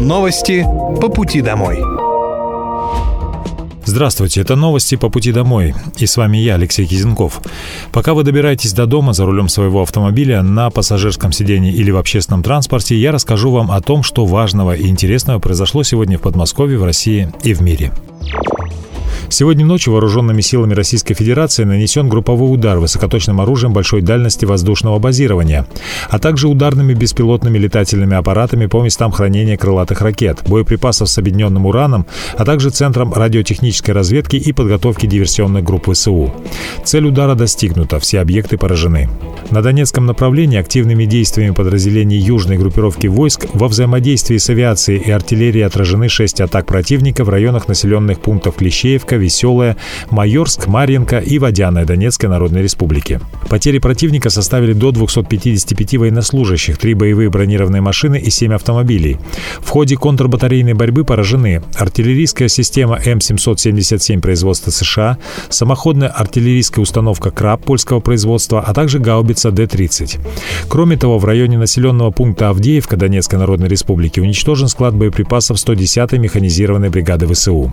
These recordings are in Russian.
Новости по пути домой. Здравствуйте, это новости по пути домой. И с вами я, Алексей Кизенков. Пока вы добираетесь до дома за рулем своего автомобиля, на пассажирском сидении или в общественном транспорте, я расскажу вам о том, что важного и интересного произошло сегодня в Подмосковье, в России и в мире. Сегодня ночью вооруженными силами Российской Федерации нанесен групповой удар высокоточным оружием большой дальности воздушного базирования, а также ударными беспилотными летательными аппаратами по местам хранения крылатых ракет, боеприпасов с объединенным ураном, а также Центром радиотехнической разведки и подготовки диверсионных групп ВСУ. Цель удара достигнута, все объекты поражены. На Донецком направлении активными действиями подразделений южной группировки войск во взаимодействии с авиацией и артиллерией отражены шесть атак противника в районах населенных пунктов Клещеевка, Веселая, Майорск, Марьинка и Водяная Донецкой Народной Республики. Потери противника составили до 255 военнослужащих, 3 боевые бронированные машины и 7 автомобилей. В ходе контрбатарейной борьбы поражены артиллерийская система М777 производства США, самоходная артиллерийская установка «Краб» польского производства, а также гаубица Д-30. Кроме того, в районе населенного пункта Авдеевка Донецкой Народной Республики уничтожен склад боеприпасов 110-й механизированной бригады ВСУ.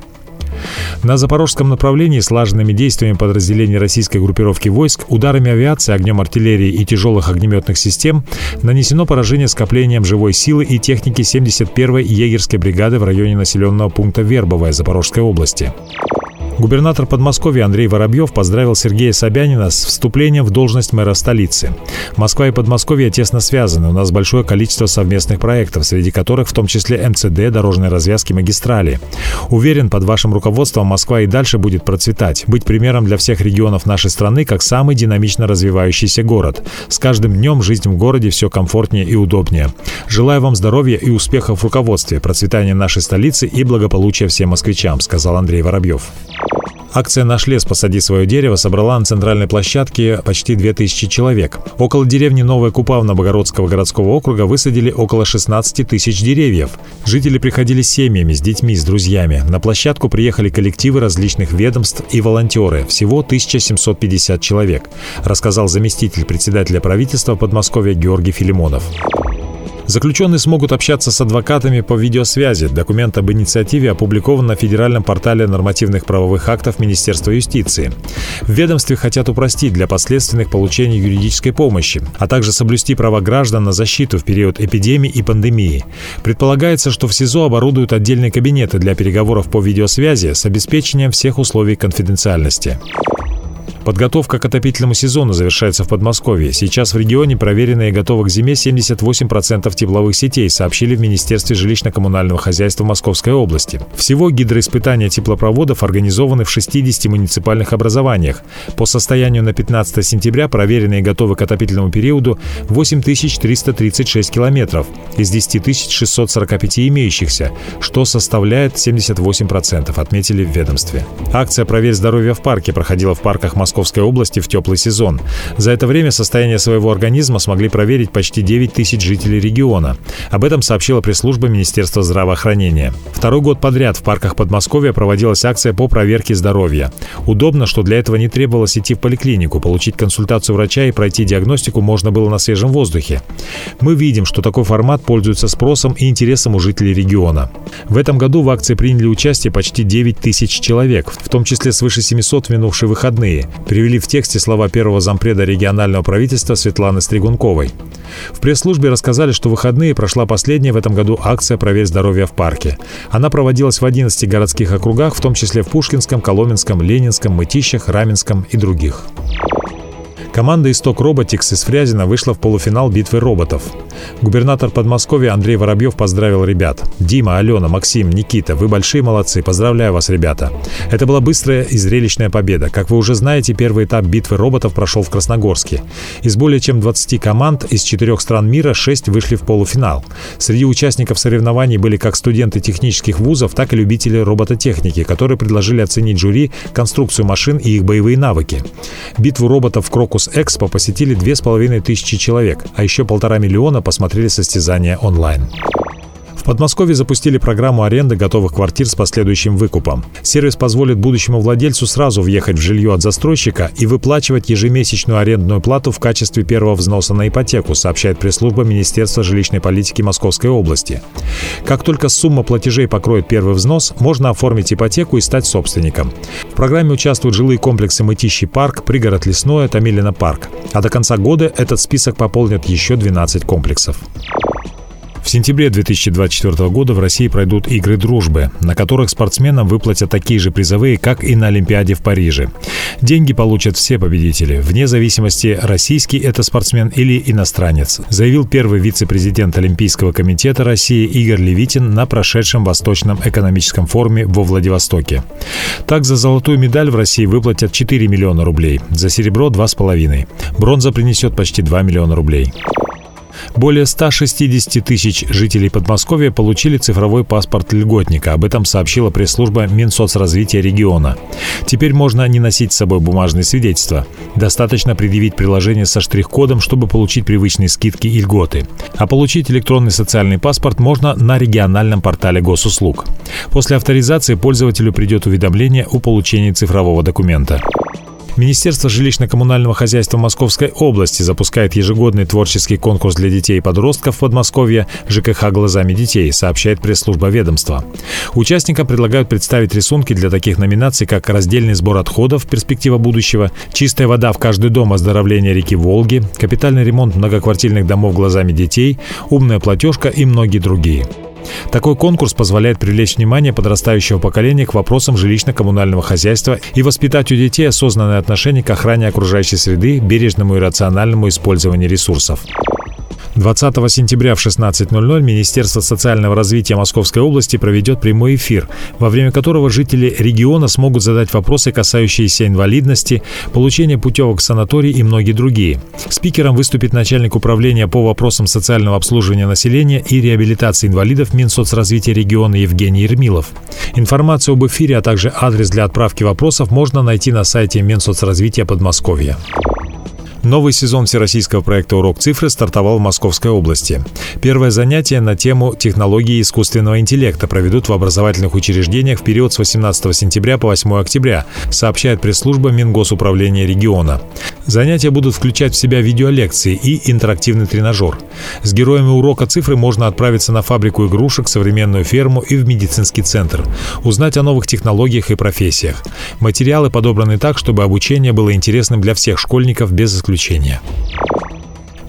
На запорожском направлении слаженными действиями подразделений российской группировки войск, ударами авиации, огнем артиллерии и тяжелых огнеметных систем нанесено поражение скоплением живой силы и техники 71-й егерской бригады в районе населенного пункта Вербовая Запорожской области. Губернатор Подмосковья Андрей Воробьев поздравил Сергея Собянина с вступлением в должность мэра столицы. Москва и Подмосковье тесно связаны. У нас большое количество совместных проектов, среди которых в том числе МЦД, дорожные развязки, магистрали. Уверен, под вашим руководством Москва и дальше будет процветать, быть примером для всех регионов нашей страны как самый динамично развивающийся город. С каждым днем жизнь в городе все комфортнее и удобнее. Желаю вам здоровья и успехов в руководстве, процветания нашей столицы и благополучия всем москвичам, сказал Андрей Воробьев. Акция «Наш лес. Посади свое дерево» собрала на центральной площадке почти 2000 человек. Около деревни Новая Купавна Богородского городского округа высадили около 16 тысяч деревьев. Жители приходили с семьями, с детьми, с друзьями. На площадку приехали коллективы различных ведомств и волонтеры. Всего 1750 человек, рассказал заместитель председателя правительства Подмосковья Георгий Филимонов. Заключенные смогут общаться с адвокатами по видеосвязи. Документ об инициативе опубликован на федеральном портале нормативных правовых актов Министерства юстиции. В ведомстве хотят упростить для последственных получения юридической помощи, а также соблюсти права граждан на защиту в период эпидемии и пандемии. Предполагается, что в СИЗО оборудуют отдельные кабинеты для переговоров по видеосвязи с обеспечением всех условий конфиденциальности. Подготовка к отопительному сезону завершается в Подмосковье. Сейчас в регионе проверены и готовы к зиме 78% тепловых сетей, сообщили в Министерстве жилищно-коммунального хозяйства Московской области. Всего гидроиспытания теплопроводов организованы в 60 муниципальных образованиях. По состоянию на 15 сентября проверены и готовы к отопительному периоду 8336 километров из 10 645 имеющихся, что составляет 78%, отметили в ведомстве. Акция «Проверь здоровье в парке» проходила в парках Москвы Московской области в теплый сезон. За это время состояние своего организма смогли проверить почти 9 тысяч жителей региона. Об этом сообщила пресс-служба Министерства здравоохранения. Второй год подряд в парках Подмосковья проводилась акция по проверке здоровья. Удобно, что для этого не требовалось идти в поликлинику, получить консультацию врача и пройти диагностику можно было на свежем воздухе. Мы видим, что такой формат пользуется спросом и интересом у жителей региона. В этом году в акции приняли участие почти 9 тысяч человек, в том числе свыше 700 в минувшие выходные привели в тексте слова первого зампреда регионального правительства Светланы Стригунковой. В пресс-службе рассказали, что в выходные прошла последняя в этом году акция «Проверь здоровье в парке». Она проводилась в 11 городских округах, в том числе в Пушкинском, Коломенском, Ленинском, Мытищах, Раменском и других. Команда «Исток Роботикс» из Фрязина вышла в полуфинал битвы роботов. Губернатор Подмосковья Андрей Воробьев поздравил ребят. Дима, Алена, Максим, Никита, вы большие молодцы. Поздравляю вас, ребята. Это была быстрая и зрелищная победа. Как вы уже знаете, первый этап битвы роботов прошел в Красногорске. Из более чем 20 команд из четырех стран мира 6 вышли в полуфинал. Среди участников соревнований были как студенты технических вузов, так и любители робототехники, которые предложили оценить жюри конструкцию машин и их боевые навыки. Битву роботов в Крокус Экспо посетили 2500 человек, а еще полтора миллиона посмотрели состязания онлайн Подмосковье запустили программу аренды готовых квартир с последующим выкупом. Сервис позволит будущему владельцу сразу въехать в жилье от застройщика и выплачивать ежемесячную арендную плату в качестве первого взноса на ипотеку, сообщает пресс-служба Министерства жилищной политики Московской области. Как только сумма платежей покроет первый взнос, можно оформить ипотеку и стать собственником. В программе участвуют жилые комплексы «Мытищий парк», «Пригород Лесное», «Томилино парк». А до конца года этот список пополнит еще 12 комплексов. В сентябре 2024 года в России пройдут игры дружбы, на которых спортсменам выплатят такие же призовые, как и на Олимпиаде в Париже. Деньги получат все победители, вне зависимости, российский это спортсмен или иностранец, заявил первый вице-президент Олимпийского комитета России Игорь Левитин на прошедшем Восточном экономическом форуме во Владивостоке. Так, за золотую медаль в России выплатят 4 миллиона рублей, за серебро – 2,5. Бронза принесет почти 2 миллиона рублей. Более 160 тысяч жителей Подмосковья получили цифровой паспорт льготника. Об этом сообщила пресс-служба Минсоцразвития региона. Теперь можно не носить с собой бумажные свидетельства. Достаточно предъявить приложение со штрих-кодом, чтобы получить привычные скидки и льготы. А получить электронный социальный паспорт можно на региональном портале госуслуг. После авторизации пользователю придет уведомление о получении цифрового документа. Министерство жилищно-коммунального хозяйства Московской области запускает ежегодный творческий конкурс для детей и подростков в Подмосковье ЖКХ «Глазами детей», сообщает пресс-служба ведомства. Участникам предлагают представить рисунки для таких номинаций, как раздельный сбор отходов «Перспектива будущего», «Чистая вода в каждый дом. Оздоровление реки Волги», «Капитальный ремонт многоквартирных домов глазами детей», «Умная платежка» и многие другие. Такой конкурс позволяет привлечь внимание подрастающего поколения к вопросам жилищно-коммунального хозяйства и воспитать у детей осознанное отношение к охране окружающей среды, бережному и рациональному использованию ресурсов. 20 сентября в 16.00 Министерство социального развития Московской области проведет прямой эфир, во время которого жители региона смогут задать вопросы, касающиеся инвалидности, получения путевок в санаторий и многие другие. Спикером выступит начальник управления по вопросам социального обслуживания населения и реабилитации инвалидов Минсоцразвития региона Евгений Ермилов. Информацию об эфире, а также адрес для отправки вопросов можно найти на сайте Минсоцразвития Подмосковья. Новый сезон всероссийского проекта «Урок цифры» стартовал в Московской области. Первое занятие на тему технологии искусственного интеллекта проведут в образовательных учреждениях в период с 18 сентября по 8 октября, сообщает пресс-служба Мингосуправления региона. Занятия будут включать в себя видеолекции и интерактивный тренажер. С героями урока цифры можно отправиться на фабрику игрушек, современную ферму и в медицинский центр. Узнать о новых технологиях и профессиях. Материалы подобраны так, чтобы обучение было интересным для всех школьников без исключения исключения.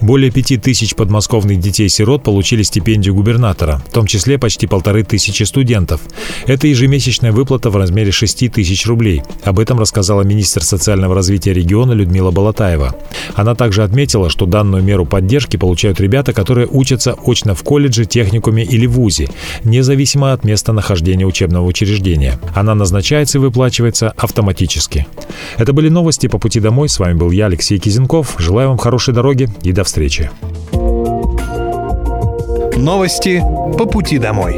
Более пяти тысяч подмосковных детей-сирот получили стипендию губернатора, в том числе почти полторы тысячи студентов. Это ежемесячная выплата в размере 6 тысяч рублей. Об этом рассказала министр социального развития региона Людмила Болотаева. Она также отметила, что данную меру поддержки получают ребята, которые учатся очно в колледже, техникуме или вузе, независимо от места нахождения учебного учреждения. Она назначается и выплачивается автоматически. Это были новости по пути домой. С вами был я, Алексей Кизенков. Желаю вам хорошей дороги и до встречи. Новости по пути домой.